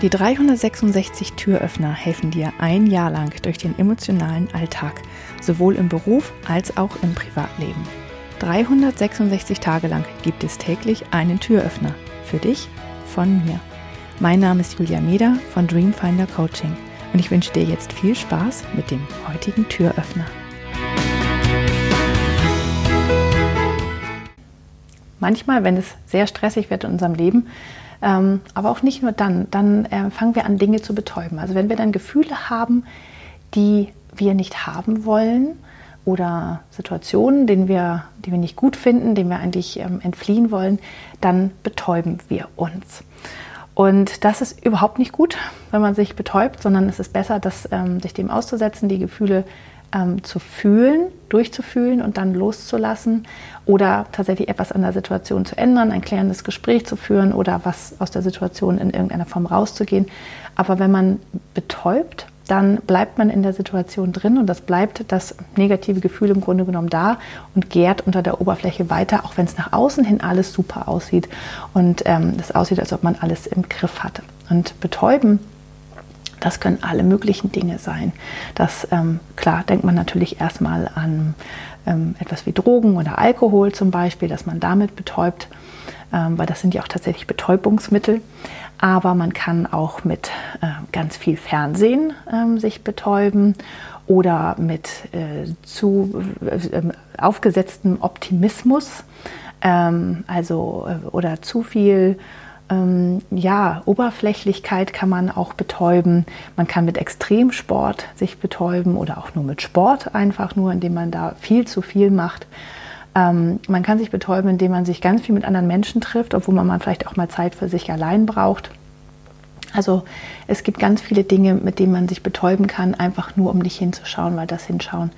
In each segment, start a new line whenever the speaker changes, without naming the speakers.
Die 366 Türöffner helfen dir ein Jahr lang durch den emotionalen Alltag, sowohl im Beruf als auch im Privatleben. 366 Tage lang gibt es täglich einen Türöffner. Für dich, von mir. Mein Name ist Julia Meder von Dreamfinder Coaching und ich wünsche dir jetzt viel Spaß mit dem heutigen Türöffner. Manchmal, wenn es sehr stressig wird in unserem Leben, ähm, aber auch nicht nur dann. Dann äh, fangen wir an, Dinge zu betäuben. Also wenn wir dann Gefühle haben, die wir nicht haben wollen oder Situationen, denen wir, die wir nicht gut finden, denen wir eigentlich ähm, entfliehen wollen, dann betäuben wir uns. Und das ist überhaupt nicht gut, wenn man sich betäubt, sondern es ist besser, das, ähm, sich dem auszusetzen, die Gefühle ähm, zu fühlen, durchzufühlen und dann loszulassen oder tatsächlich etwas an der Situation zu ändern, ein klärendes Gespräch zu führen oder was aus der Situation in irgendeiner Form rauszugehen. Aber wenn man betäubt, dann bleibt man in der Situation drin und das bleibt das negative Gefühl im Grunde genommen da und gärt unter der Oberfläche weiter, auch wenn es nach außen hin alles super aussieht und ähm, es aussieht, als ob man alles im Griff hatte. Und betäuben das können alle möglichen Dinge sein. Das, ähm, klar, denkt man natürlich erstmal an ähm, etwas wie Drogen oder Alkohol zum Beispiel, dass man damit betäubt, ähm, weil das sind ja auch tatsächlich Betäubungsmittel. Aber man kann auch mit äh, ganz viel Fernsehen ähm, sich betäuben oder mit äh, zu äh, aufgesetztem Optimismus, ähm, also äh, oder zu viel ähm, ja, Oberflächlichkeit kann man auch betäuben. Man kann mit Extremsport sich betäuben oder auch nur mit Sport einfach nur, indem man da viel zu viel macht. Ähm, man kann sich betäuben, indem man sich ganz viel mit anderen Menschen trifft, obwohl man vielleicht auch mal Zeit für sich allein braucht. Also es gibt ganz viele Dinge, mit denen man sich betäuben kann, einfach nur um nicht hinzuschauen, weil das Hinschauen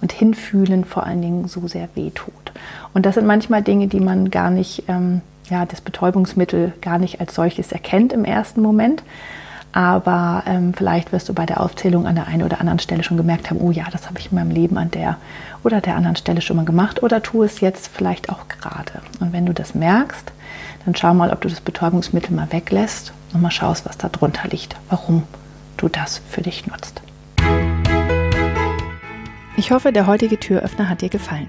und Hinfühlen vor allen Dingen so sehr weh tut. Und das sind manchmal Dinge, die man gar nicht ähm, ja, das Betäubungsmittel gar nicht als solches erkennt im ersten Moment. Aber ähm, vielleicht wirst du bei der Aufzählung an der einen oder anderen Stelle schon gemerkt haben, oh ja, das habe ich in meinem Leben an der oder der anderen Stelle schon mal gemacht oder tu es jetzt vielleicht auch gerade. Und wenn du das merkst, dann schau mal, ob du das Betäubungsmittel mal weglässt und mal schaust, was da drunter liegt, warum du das für dich nutzt. Ich hoffe, der heutige Türöffner hat dir gefallen.